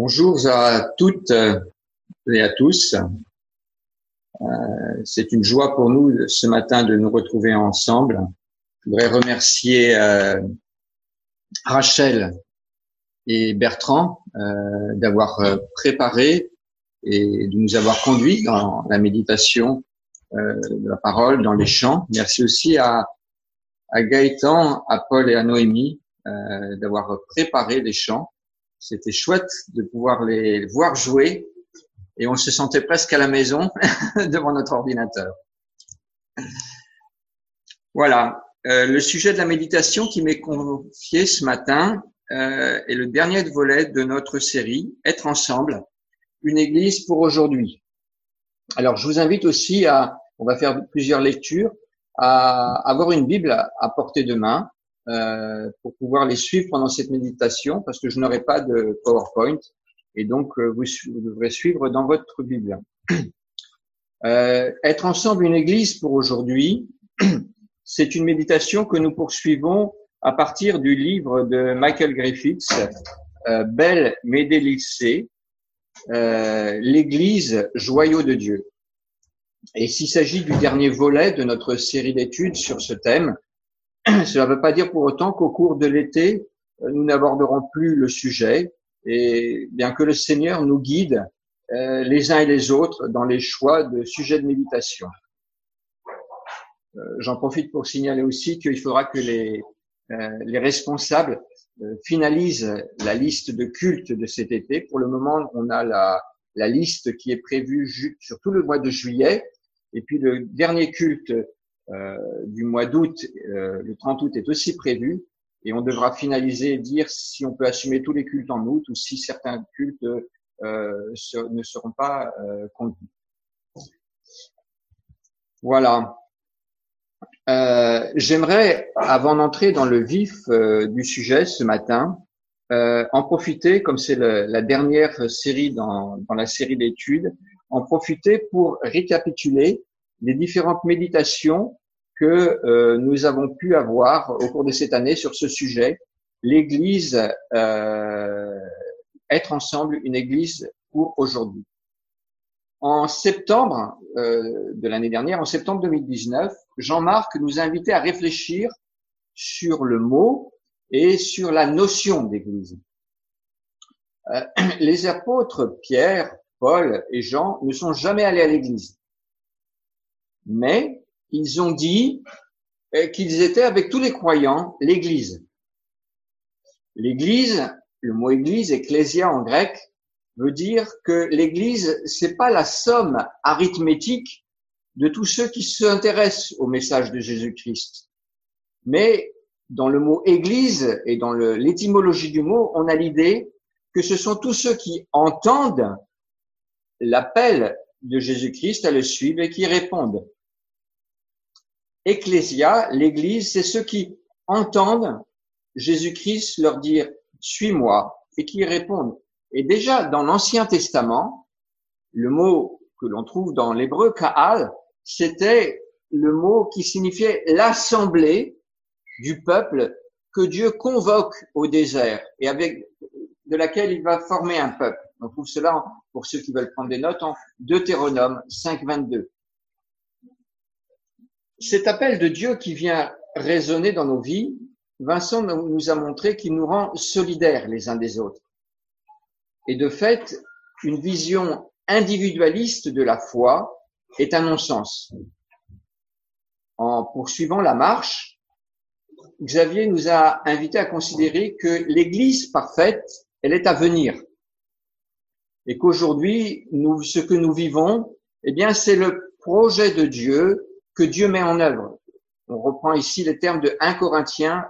Bonjour à toutes et à tous. Euh, c'est une joie pour nous ce matin de nous retrouver ensemble. Je voudrais remercier euh, Rachel et Bertrand euh, d'avoir préparé et de nous avoir conduits dans la méditation de la parole, dans les chants. Merci aussi à, à Gaëtan, à Paul et à Noémie d'avoir préparé les chants. C'était chouette de pouvoir les voir jouer et on se sentait presque à la maison devant notre ordinateur. Voilà, euh, le sujet de la méditation qui m'est confié ce matin euh, est le dernier volet de notre série Être ensemble, une église pour aujourd'hui. Alors je vous invite aussi à, on va faire plusieurs lectures, à avoir une Bible à portée de main euh, pour pouvoir les suivre pendant cette méditation parce que je n'aurai pas de PowerPoint et donc euh, vous, devrez suivre dans votre Bible. Euh, être ensemble une église pour aujourd'hui, c'est une méditation que nous poursuivons à partir du livre de Michael Griffiths, euh, Belle Médélicée, euh, l'église joyau de Dieu. Et s'il s'agit du dernier volet de notre série d'études sur ce thème, cela ne veut pas dire pour autant qu'au cours de l'été, euh, nous n'aborderons plus le sujet, et bien que le Seigneur nous guide euh, les uns et les autres dans les choix de sujets de méditation. Euh, j'en profite pour signaler aussi qu'il faudra que les, les responsables finalisent la liste de cultes de cet été. Pour le moment, on a la, la liste qui est prévue sur tout le mois de juillet. Et puis le dernier culte euh, du mois d'août, euh, le 30 août est aussi prévu et on devra finaliser et dire si on peut assumer tous les cultes en août ou si certains cultes euh, ne seront pas euh, conduits. Voilà. Euh, J'aimerais, avant d'entrer dans le vif du sujet ce matin, en profiter, comme c'est la dernière série dans, dans la série d'études, en profiter pour récapituler les différentes méditations que euh, nous avons pu avoir au cours de cette année sur ce sujet, l'Église, euh, être ensemble une Église pour aujourd'hui. En septembre euh, de l'année dernière, en septembre 2019, Jean-Marc nous a invités à réfléchir sur le mot et sur la notion d'Église. Euh, les apôtres Pierre, Paul et Jean ne sont jamais allés à l'Église mais ils ont dit euh, qu'ils étaient avec tous les croyants l'Église. L'Église, le mot Église, ecclésia en grec, veut dire que l'Église, c'est pas la somme arithmétique de tous ceux qui s'intéressent au message de Jésus-Christ. Mais dans le mot Église et dans l'étymologie du mot, on a l'idée que ce sont tous ceux qui entendent l'appel de Jésus-Christ à le suivre et qui répondent. Ecclésia, l'Église, c'est ceux qui entendent Jésus-Christ leur dire suis-moi et qui répondent. Et déjà dans l'Ancien Testament, le mot que l'on trouve dans l'hébreu Kaal, c'était le mot qui signifiait l'assemblée du peuple que Dieu convoque au désert et avec de laquelle il va former un peuple. On trouve cela, pour ceux qui veulent prendre des notes, en Deutéronome 5, 22 cet appel de Dieu qui vient résonner dans nos vies, Vincent nous a montré qu'il nous rend solidaires les uns des autres. Et de fait, une vision individualiste de la foi est un non-sens. En poursuivant la marche, Xavier nous a invités à considérer que l'Église parfaite, elle est à venir. Et qu'aujourd'hui, ce que nous vivons, eh bien, c'est le projet de Dieu que Dieu met en œuvre. On reprend ici les termes de 1 Corinthiens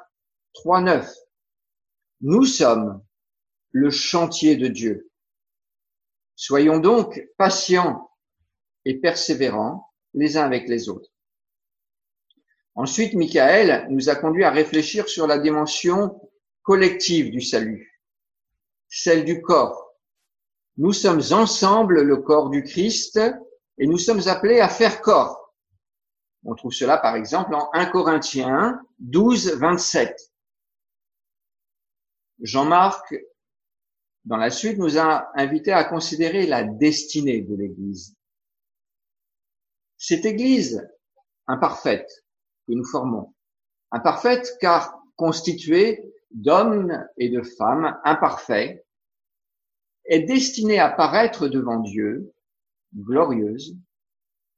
3.9. Nous sommes le chantier de Dieu. Soyons donc patients et persévérants les uns avec les autres. Ensuite, Michael nous a conduit à réfléchir sur la dimension collective du salut, celle du corps. Nous sommes ensemble le corps du Christ et nous sommes appelés à faire corps. On trouve cela par exemple en 1 Corinthiens 12, 27. Jean-Marc dans la suite, nous a invités à considérer la destinée de l'Église. Cette Église imparfaite que nous formons, imparfaite car constituée d'hommes et de femmes imparfaits, est destinée à paraître devant Dieu, glorieuse,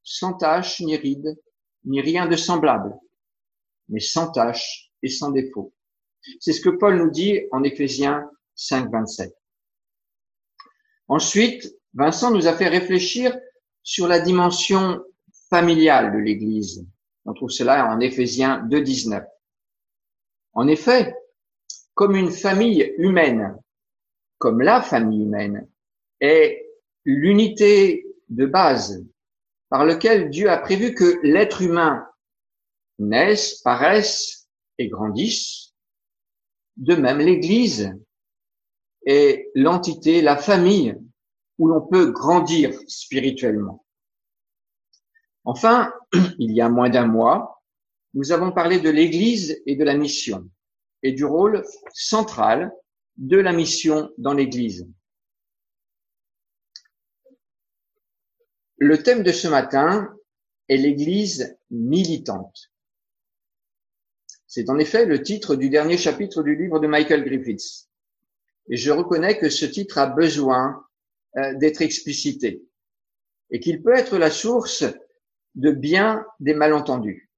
sans tache ni ride, ni rien de semblable, mais sans tache et sans défaut. C'est ce que Paul nous dit en Éphésiens 5, 27. Ensuite, Vincent nous a fait réfléchir sur la dimension familiale de l'Église. On trouve cela en Éphésiens 2, 19. En effet, comme une famille humaine, comme la famille humaine, est l'unité de base par lequel Dieu a prévu que l'être humain naisse, paraisse et grandisse. De même, l'Église est l'entité, la famille où l'on peut grandir spirituellement. Enfin, il y a moins d'un mois, nous avons parlé de l'Église et de la mission et du rôle central de la mission dans l'Église. Le thème de ce matin est l'Église militante. C'est en effet le titre du dernier chapitre du livre de Michael Griffiths. Et je reconnais que ce titre a besoin euh, d'être explicité et qu'il peut être la source de bien des malentendus.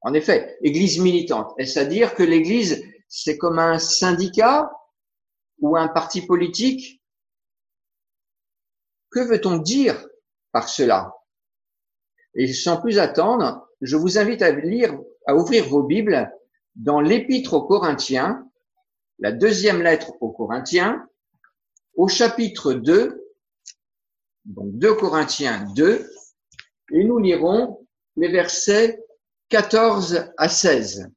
En effet, Église militante, est-ce à dire que l'Église, c'est comme un syndicat ou un parti politique Que veut-on dire par cela? Et sans plus attendre, je vous invite à lire à ouvrir vos Bibles dans l'Épître aux Corinthiens, la deuxième lettre aux Corinthiens, au chapitre 2, donc 2 Corinthiens 2, et nous lirons les versets 14 à 16.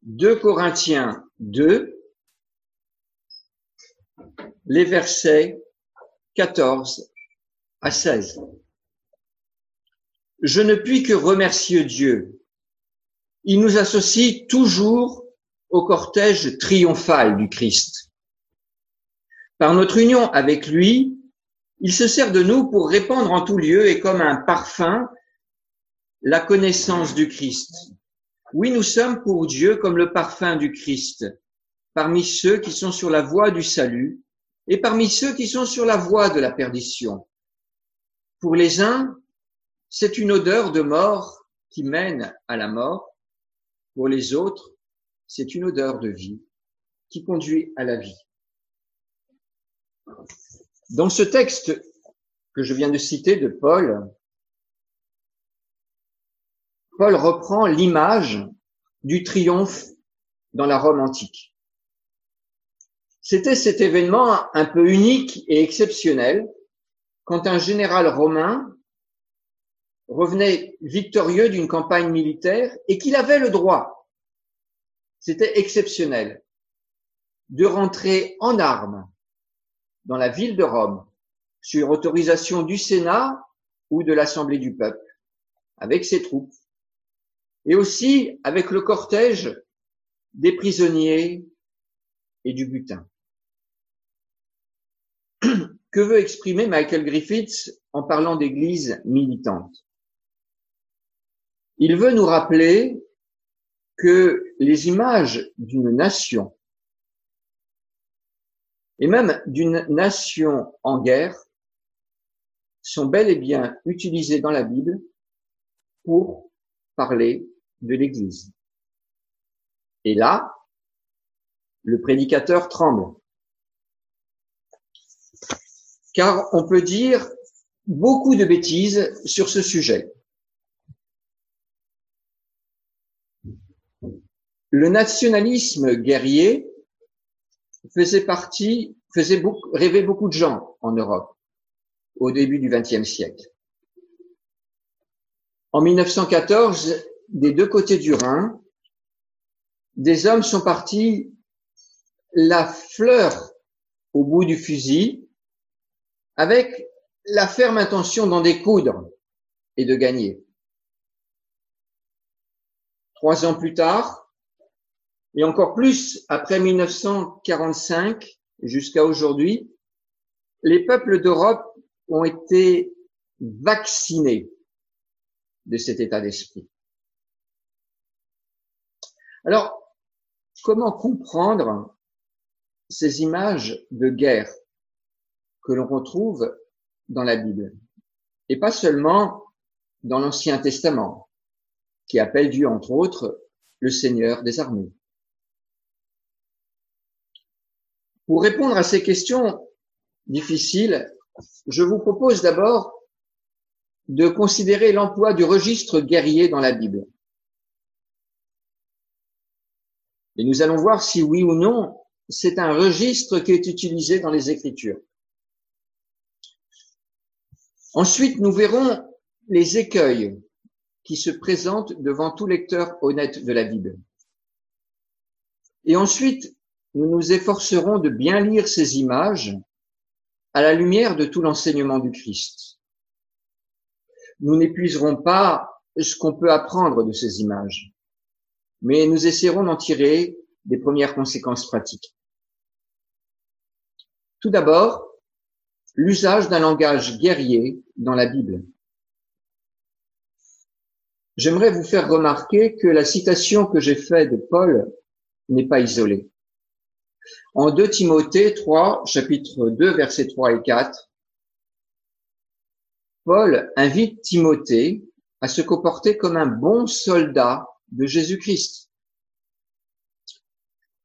2 Corinthiens 2, les versets 14 à 16 je ne puis que remercier Dieu. Il nous associe toujours au cortège triomphal du Christ. Par notre union avec lui, il se sert de nous pour répandre en tout lieu et comme un parfum la connaissance du Christ. Oui, nous sommes pour Dieu comme le parfum du Christ, parmi ceux qui sont sur la voie du salut et parmi ceux qui sont sur la voie de la perdition. Pour les uns, c'est une odeur de mort qui mène à la mort. Pour les autres, c'est une odeur de vie qui conduit à la vie. Dans ce texte que je viens de citer de Paul, Paul reprend l'image du triomphe dans la Rome antique. C'était cet événement un peu unique et exceptionnel quand un général romain revenait victorieux d'une campagne militaire et qu'il avait le droit, c'était exceptionnel, de rentrer en armes dans la ville de Rome sur autorisation du Sénat ou de l'Assemblée du peuple, avec ses troupes, et aussi avec le cortège des prisonniers et du butin. Que veut exprimer Michael Griffiths en parlant d'église militante? Il veut nous rappeler que les images d'une nation, et même d'une nation en guerre, sont bel et bien utilisées dans la Bible pour parler de l'Église. Et là, le prédicateur tremble. Car on peut dire beaucoup de bêtises sur ce sujet. Le nationalisme guerrier faisait partie, faisait rêver beaucoup de gens en Europe au début du XXe siècle. En 1914, des deux côtés du Rhin, des hommes sont partis la fleur au bout du fusil avec la ferme intention d'en découdre et de gagner. Trois ans plus tard, Et encore plus, après 1945 jusqu'à aujourd'hui, les peuples d'Europe ont été vaccinés de cet état d'esprit. Alors, comment comprendre ces images de guerre? Que l'on retrouve dans la Bible et pas seulement dans l'Ancien Testament, qui appelle Dieu, entre autres, le Seigneur des armées. Pour répondre à ces questions difficiles, je vous propose d'abord de considérer l'emploi du registre guerrier dans la Bible. Et nous allons voir si oui ou non c'est un registre qui est utilisé dans les Écritures. Ensuite, nous verrons les écueils qui se présentent devant tout lecteur honnête de la Bible. Et ensuite, nous nous efforcerons de bien lire ces images à la lumière de tout l'enseignement du Christ. Nous n'épuiserons pas ce qu'on peut apprendre de ces images, mais nous essaierons d'en tirer des premières conséquences pratiques. Tout d'abord, l'usage d'un langage guerrier dans la Bible. J'aimerais vous faire remarquer que la citation que j'ai faite de Paul n'est pas isolée. En 2 Timothée 3, chapitre 2, versets 3 et 4, Paul invite Timothée à se comporter comme un bon soldat de Jésus-Christ.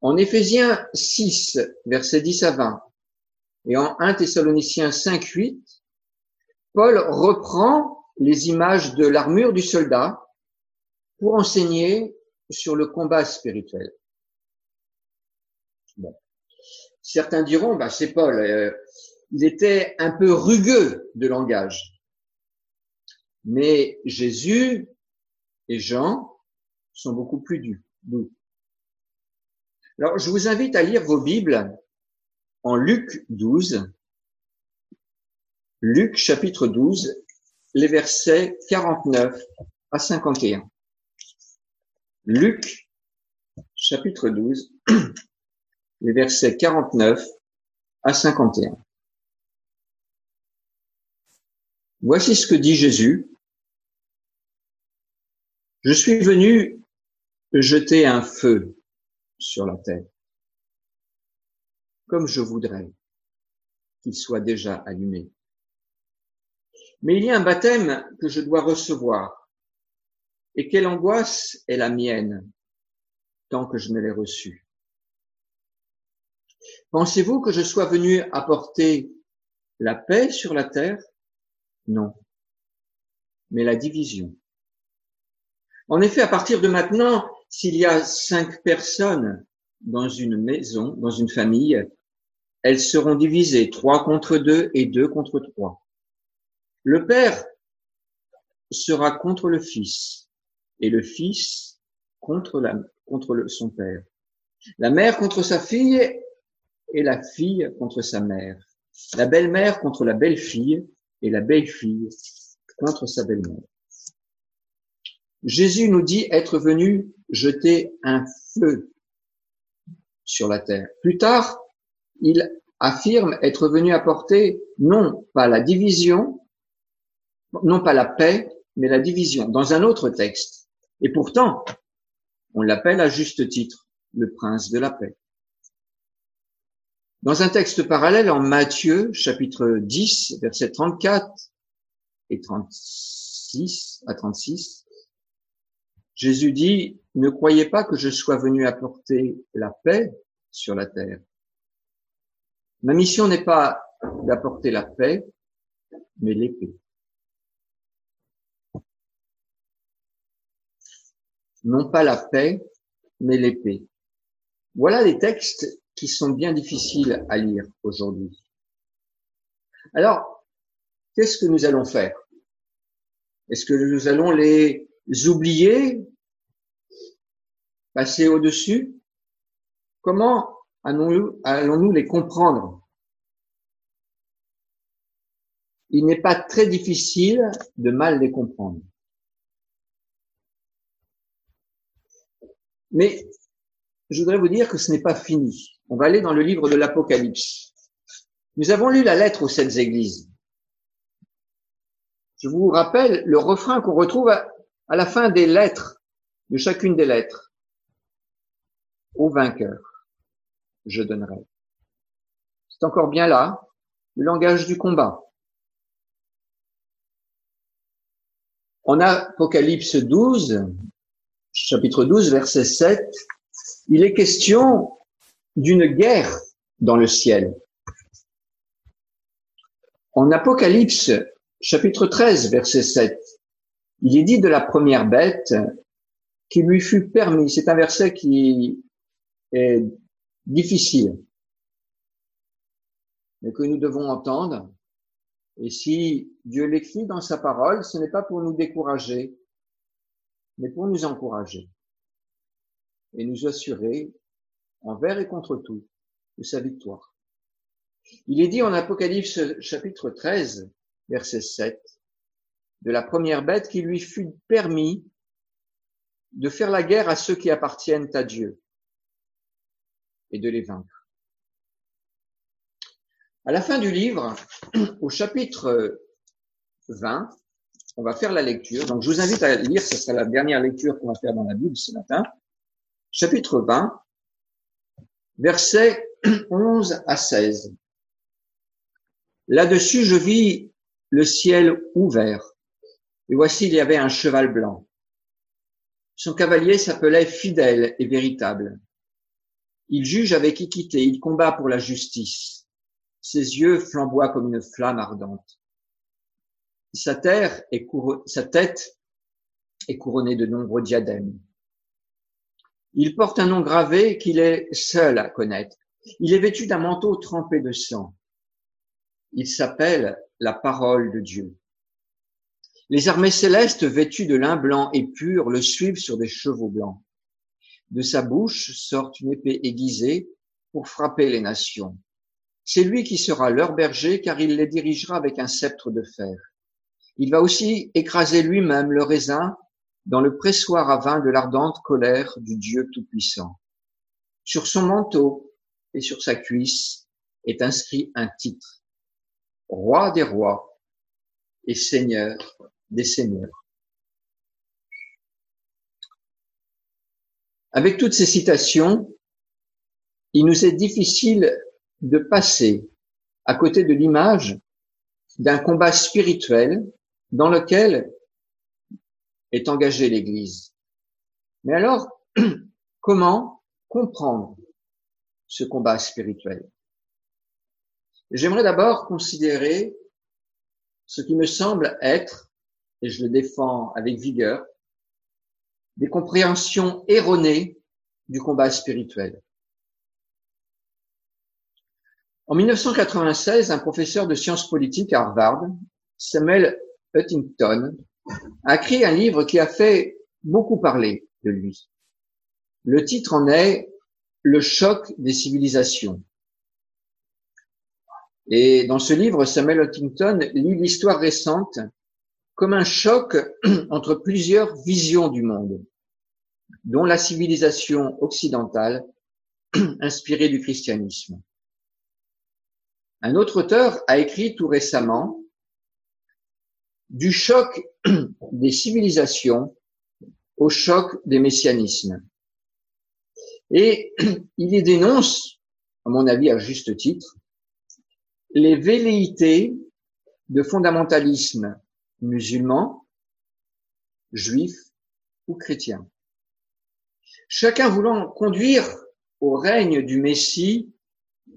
En Éphésiens 6, versets 10 à 20, et en 1 Thessaloniciens 5, 8, Paul reprend les images de l'armure du soldat pour enseigner sur le combat spirituel. Certains diront, bah, c'est Paul, euh, il était un peu rugueux de langage. Mais Jésus et Jean sont beaucoup plus doux. Alors, je vous invite à lire vos Bibles en Luc 12, Luc chapitre 12, les versets 49 à 51. Luc chapitre 12, les versets 49 à 51. Voici ce que dit Jésus. Je suis venu jeter un feu sur la terre, comme je voudrais qu'il soit déjà allumé. Mais il y a un baptême que je dois recevoir, et quelle angoisse est la mienne tant que je ne l'ai reçu. Pensez-vous que je sois venu apporter la paix sur la terre? Non, mais la division. En effet, à partir de maintenant, s'il y a cinq personnes dans une maison, dans une famille, elles seront divisées, trois contre deux et deux contre trois. Le père sera contre le fils et le fils contre, la, contre son père. La mère contre sa fille et la fille contre sa mère. La belle-mère contre la belle-fille et la belle-fille contre sa belle-mère. Jésus nous dit être venu jeter un feu sur la terre. Plus tard, il affirme être venu apporter non pas la division, non pas la paix, mais la division dans un autre texte. Et pourtant, on l'appelle à juste titre le prince de la paix. Dans un texte parallèle en Matthieu chapitre 10 verset 34 et 36 à 36, Jésus dit, ne croyez pas que je sois venu apporter la paix sur la terre. Ma mission n'est pas d'apporter la paix, mais l'épée. Non pas la paix, mais l'épée. Voilà les textes qui sont bien difficiles à lire aujourd'hui. Alors, qu'est-ce que nous allons faire? Est-ce que nous allons les oublier, passer au-dessus? Comment allons-nous les comprendre? Il n'est pas très difficile de mal les comprendre. Mais je voudrais vous dire que ce n'est pas fini. On va aller dans le livre de l'Apocalypse. Nous avons lu la lettre aux sept églises. Je vous rappelle le refrain qu'on retrouve à, la fin des lettres, de chacune des lettres. Au vainqueur, je donnerai. C'est encore bien là, le langage du combat. En Apocalypse 12, chapitre 12, verset 7, il est question d'une guerre dans le ciel. En Apocalypse, chapitre 13, verset 7, il est dit de la première bête qui lui fut permis. C'est un verset qui est difficile, mais que nous devons entendre. Et si Dieu l'écrit dans sa parole, ce n'est pas pour nous décourager, mais pour nous encourager et nous assurer, envers et contre tout, de sa victoire. Il est dit en Apocalypse chapitre 13, verset 7, de la première bête qui lui fut permis de faire la guerre à ceux qui appartiennent à Dieu et de les vaincre. À la fin du livre, au chapitre 20, on va faire la lecture. Donc, je vous invite à lire, ce sera la dernière lecture qu'on va faire dans la Bible ce matin. Chapitre 20, versets 11 à 16. Là-dessus, je vis le ciel ouvert. Et voici, il y avait un cheval blanc. Son cavalier s'appelait fidèle et véritable. Il juge avec équité, il combat pour la justice. Ses yeux flamboient comme une flamme ardente. Sa, sa tête est couronnée de nombreux diadèmes. Il porte un nom gravé qu'il est seul à connaître. Il est vêtu d'un manteau trempé de sang. Il s'appelle la parole de Dieu. Les armées célestes vêtues de lin blanc et pur le suivent sur des chevaux blancs. De sa bouche sort une épée aiguisée pour frapper les nations. C'est lui qui sera leur berger car il les dirigera avec un sceptre de fer. Il va aussi écraser lui-même le raisin dans le pressoir à vin de l'ardente colère du Dieu Tout-Puissant. Sur son manteau et sur sa cuisse est inscrit un titre. Roi des rois et Seigneur des seigneurs. Avec toutes ces citations, il nous est difficile de passer à côté de l'image d'un combat spirituel dans lequel est engagée l'Église. Mais alors, comment comprendre ce combat spirituel? J'aimerais d'abord considérer ce qui me semble être, et je le défends avec vigueur, des compréhensions erronées du combat spirituel. En 1996, un professeur de sciences politiques à Harvard, Samuel Huntington, a écrit un livre qui a fait beaucoup parler de lui. Le titre en est Le choc des civilisations. Et dans ce livre, Samuel Huntington lit l'histoire récente comme un choc entre plusieurs visions du monde, dont la civilisation occidentale inspirée du christianisme. Un autre auteur a écrit tout récemment du choc des civilisations au choc des messianismes. Et il y dénonce, à mon avis à juste titre, les velléités de fondamentalisme musulman, juif ou chrétien. Chacun voulant conduire au règne du Messie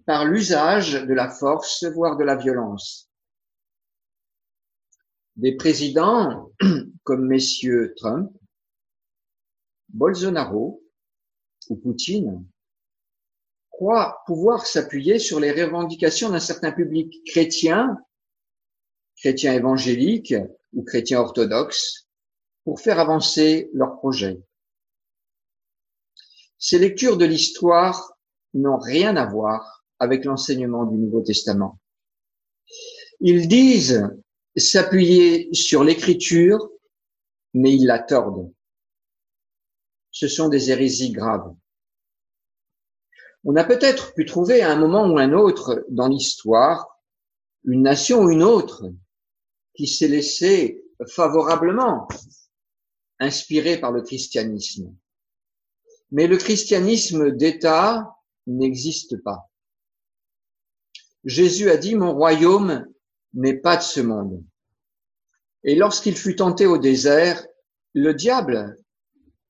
par l'usage de la force, voire de la violence. Des présidents comme messieurs Trump, Bolsonaro ou Poutine croient pouvoir s'appuyer sur les revendications d'un certain public chrétien, chrétien évangélique ou chrétien orthodoxe, pour faire avancer leurs projets. Ces lectures de l'histoire n'ont rien à voir avec l'enseignement du Nouveau Testament. Ils disent s'appuyer sur l'écriture, mais ils la tordent. Ce sont des hérésies graves. On a peut-être pu trouver à un moment ou un autre dans l'histoire une nation ou une autre qui s'est laissée favorablement inspirée par le christianisme. Mais le christianisme d'État n'existe pas. Jésus a dit, mon royaume n'est pas de ce monde. Et lorsqu'il fut tenté au désert, le diable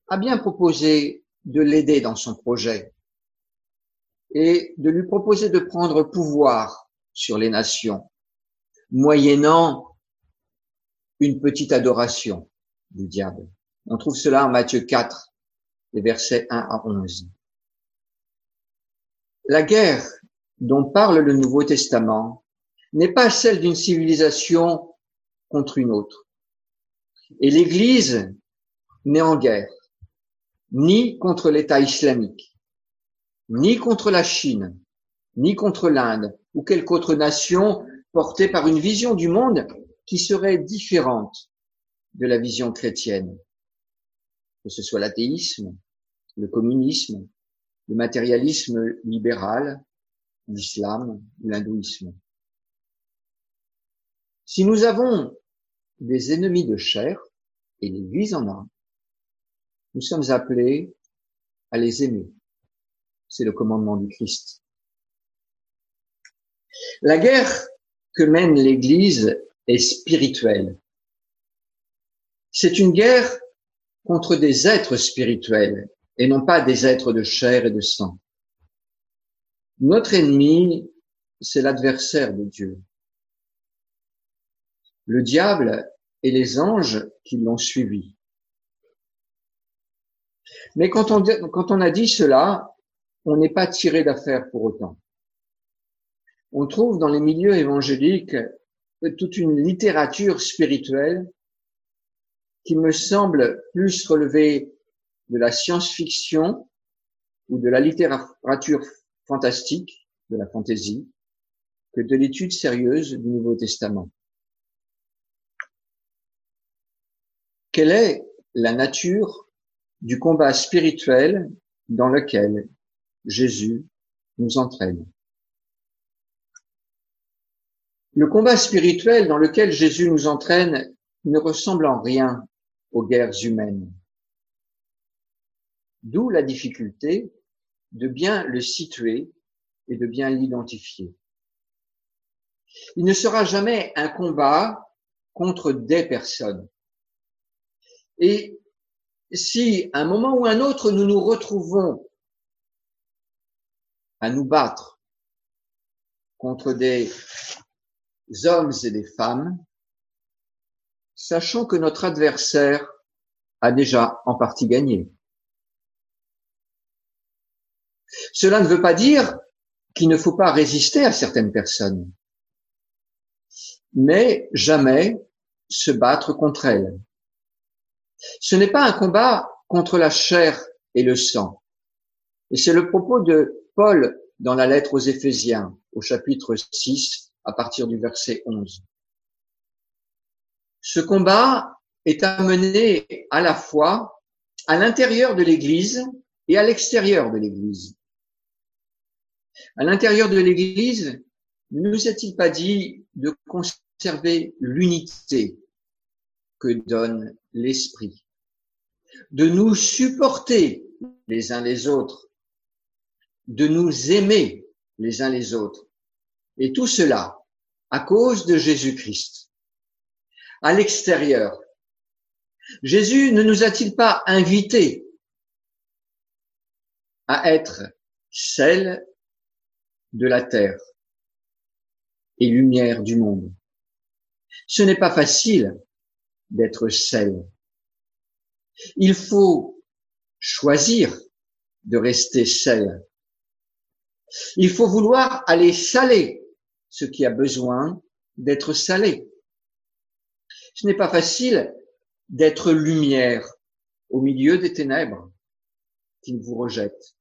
a bien proposé de l'aider dans son projet et de lui proposer de prendre pouvoir sur les nations, moyennant une petite adoration du diable. On trouve cela en Matthieu 4, les versets 1 à 11. La guerre dont parle le Nouveau Testament n'est pas celle d'une civilisation contre une autre. Et l'Église n'est en guerre, ni contre l'État islamique, ni contre la Chine, ni contre l'Inde ou quelque autre nation portée par une vision du monde qui serait différente de la vision chrétienne, que ce soit l'athéisme, le communisme, le matérialisme libéral, l'islam ou l'hindouisme. Si nous avons des ennemis de chair, et l'Église en a, nous sommes appelés à les aimer. C'est le commandement du Christ. La guerre que mène l'Église est spirituelle. C'est une guerre contre des êtres spirituels et non pas des êtres de chair et de sang. Notre ennemi, c'est l'adversaire de Dieu. Le diable et les anges qui l'ont suivi. Mais quand on, quand on a dit cela, on n'est pas tiré d'affaire pour autant. On trouve dans les milieux évangéliques toute une littérature spirituelle qui me semble plus relever de la science-fiction ou de la littérature fantastique, de la fantaisie, que de l'étude sérieuse du Nouveau Testament. Quelle est la nature du combat spirituel dans lequel Jésus nous entraîne? Le combat spirituel dans lequel Jésus nous entraîne ne ressemble en rien aux guerres humaines. D'où la difficulté de bien le situer et de bien l'identifier. Il ne sera jamais un combat contre des personnes. Et si à un moment ou un autre nous nous retrouvons à nous battre contre des hommes et des femmes, sachant que notre adversaire a déjà en partie gagné. Cela ne veut pas dire qu'il ne faut pas résister à certaines personnes, mais jamais se battre contre elles. Ce n'est pas un combat contre la chair et le sang. Et c'est le propos de Paul dans la lettre aux Éphésiens, au chapitre 6, à partir du verset 11. Ce combat est amené à la fois à l'intérieur de l'Église et à l'extérieur de l'Église. À l'intérieur de l'Église, ne nous est-il pas dit de conserver l'unité que donne l'Esprit, de nous supporter les uns les autres, de nous aimer les uns les autres, et tout cela à cause de Jésus-Christ. À l'extérieur, Jésus ne nous a-t-il pas invités à être celle de la terre et lumière du monde? Ce n'est pas facile d'être sel. Il faut choisir de rester sel. Il faut vouloir aller saler ce qui a besoin d'être salé. Ce n'est pas facile d'être lumière au milieu des ténèbres qui vous rejettent.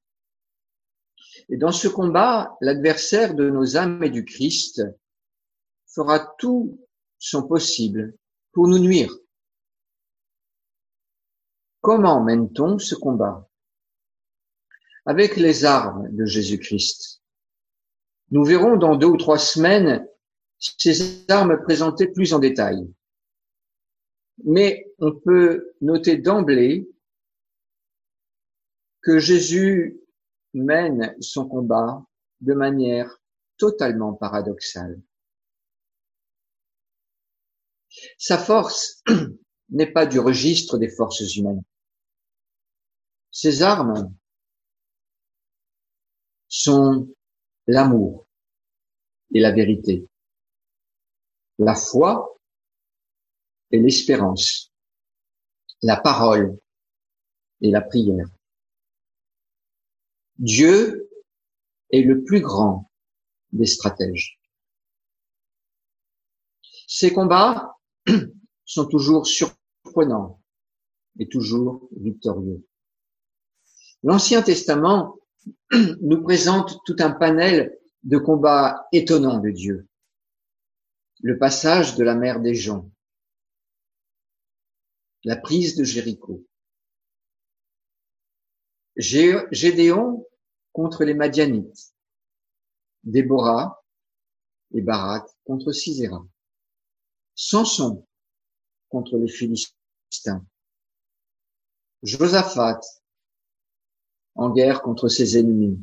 Et dans ce combat, l'adversaire de nos âmes et du Christ fera tout son possible pour nous nuire. Comment mène-t-on ce combat? Avec les armes de Jésus-Christ. Nous verrons dans deux ou trois semaines ces armes présentées plus en détail. Mais on peut noter d'emblée que Jésus mène son combat de manière totalement paradoxale. Sa force n'est pas du registre des forces humaines. Ses armes sont l'amour et la vérité, la foi et l'espérance, la parole et la prière. Dieu est le plus grand des stratèges. Ces combats sont toujours surprenants et toujours victorieux. L'Ancien Testament nous présente tout un panel de combats étonnants de Dieu. Le passage de la mer des gens, la prise de Jéricho, Gédéon contre les Madianites, Déborah et Barak contre Sisera, Samson contre les Philistins, Josaphat en guerre contre ses ennemis,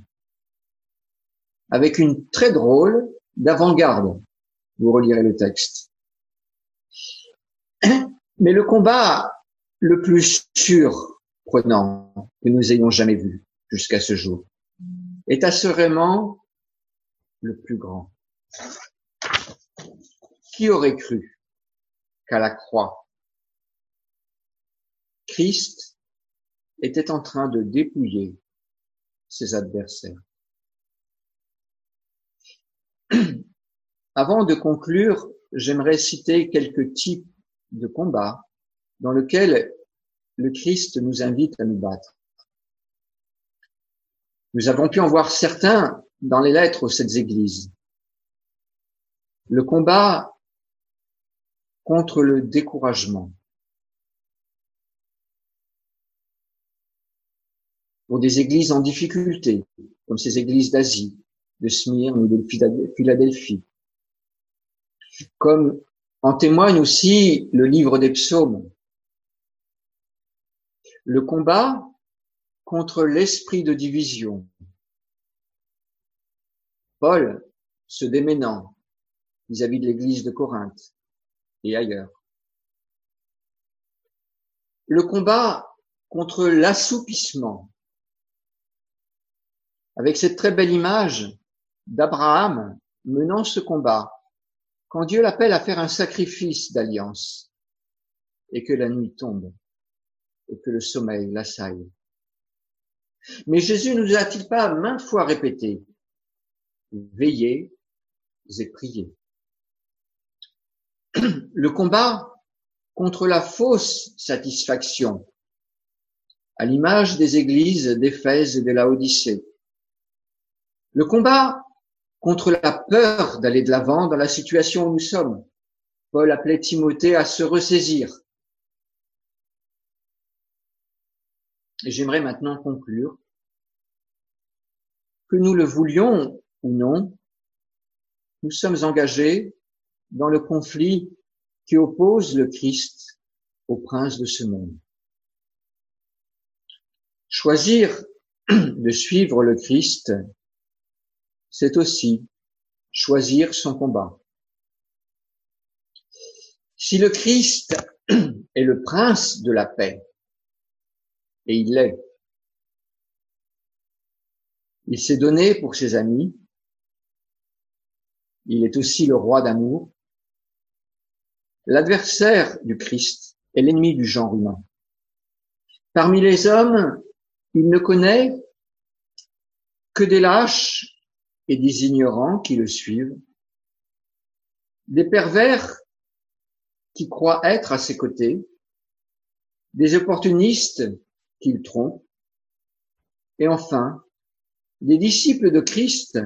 avec une très drôle d'avant-garde. Vous relirez le texte. Mais le combat le plus surprenant que nous ayons jamais vu jusqu'à ce jour est assurément le plus grand. Qui aurait cru qu'à la croix, Christ était en train de dépouiller ses adversaires. Avant de conclure, j'aimerais citer quelques types de combats dans lesquels le Christ nous invite à nous battre. Nous avons pu en voir certains dans les lettres aux sept églises. Le combat contre le découragement, pour des églises en difficulté, comme ces églises d'Asie, de Smyrne ou de Philadelphie. Comme en témoigne aussi le livre des psaumes. Le combat contre l'esprit de division. Paul se déménant vis-à-vis de l'église de Corinthe et ailleurs. Le combat contre l'assoupissement avec cette très belle image d'Abraham menant ce combat, quand Dieu l'appelle à faire un sacrifice d'alliance, et que la nuit tombe, et que le sommeil l'assaille. Mais Jésus nous a-t-il pas maintes fois répété, veillez et priez. Le combat contre la fausse satisfaction, à l'image des églises d'Éphèse et de la Odyssée, le combat contre la peur d'aller de l'avant dans la situation où nous sommes. Paul appelait Timothée à se ressaisir. Et j'aimerais maintenant conclure. Que nous le voulions ou non, nous sommes engagés dans le conflit qui oppose le Christ au prince de ce monde. Choisir de suivre le Christ c'est aussi choisir son combat. Si le Christ est le prince de la paix, et il l'est, il s'est donné pour ses amis, il est aussi le roi d'amour, l'adversaire du Christ est l'ennemi du genre humain. Parmi les hommes, il ne connaît que des lâches et des ignorants qui le suivent, des pervers qui croient être à ses côtés, des opportunistes qu'il trompe, et enfin, des disciples de Christ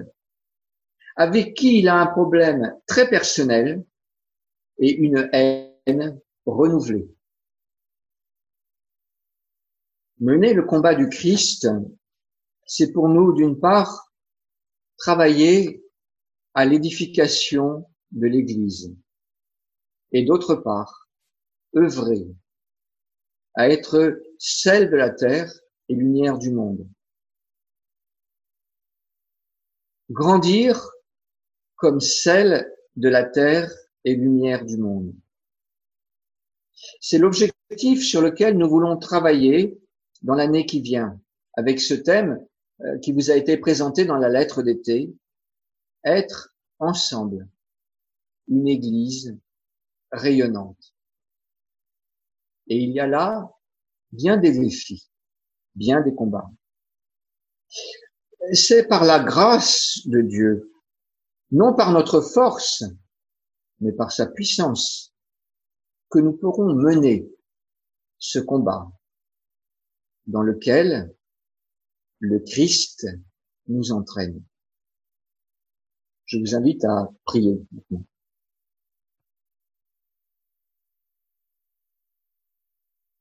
avec qui il a un problème très personnel et une haine renouvelée. Mener le combat du Christ, c'est pour nous, d'une part, travailler à l'édification de l'Église et d'autre part, œuvrer à être celle de la terre et lumière du monde. Grandir comme celle de la terre et lumière du monde. C'est l'objectif sur lequel nous voulons travailler dans l'année qui vient, avec ce thème qui vous a été présenté dans la lettre d'été, être ensemble, une église rayonnante. Et il y a là bien des défis, bien des combats. C'est par la grâce de Dieu, non par notre force, mais par sa puissance, que nous pourrons mener ce combat dans lequel le Christ nous entraîne. Je vous invite à prier.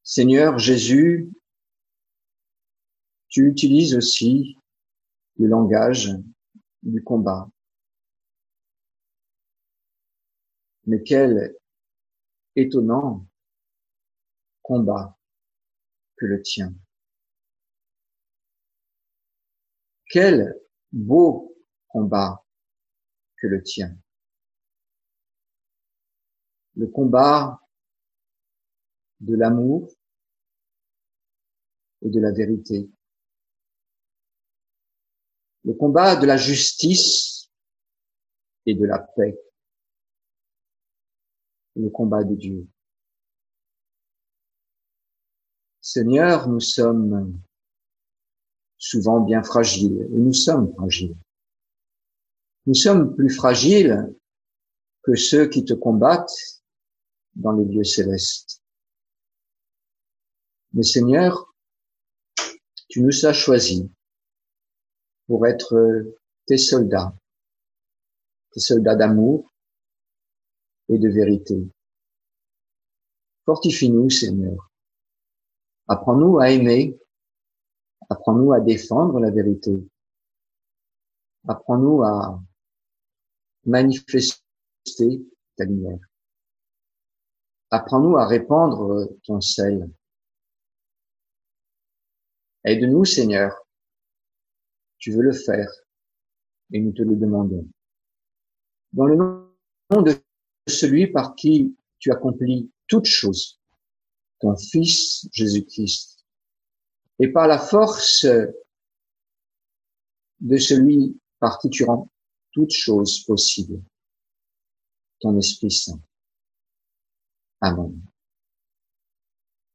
Seigneur Jésus, tu utilises aussi le langage du combat. Mais quel étonnant combat que le tien. Quel beau combat que le tien. Le combat de l'amour et de la vérité. Le combat de la justice et de la paix. Le combat de Dieu. Seigneur, nous sommes souvent bien fragiles, et nous sommes fragiles. Nous sommes plus fragiles que ceux qui te combattent dans les lieux célestes. Mais Seigneur, tu nous as choisis pour être tes soldats, tes soldats d'amour et de vérité. Fortifie-nous, Seigneur. Apprends-nous à aimer. Apprends-nous à défendre la vérité. Apprends-nous à manifester ta lumière. Apprends-nous à répandre ton sel Aide-nous, Seigneur. Tu veux le faire et nous te le demandons. Dans le nom de celui par qui tu accomplis toutes choses, ton Fils Jésus-Christ, et par la force de celui par qui tu rends toutes choses possibles, ton Esprit Saint. Amen.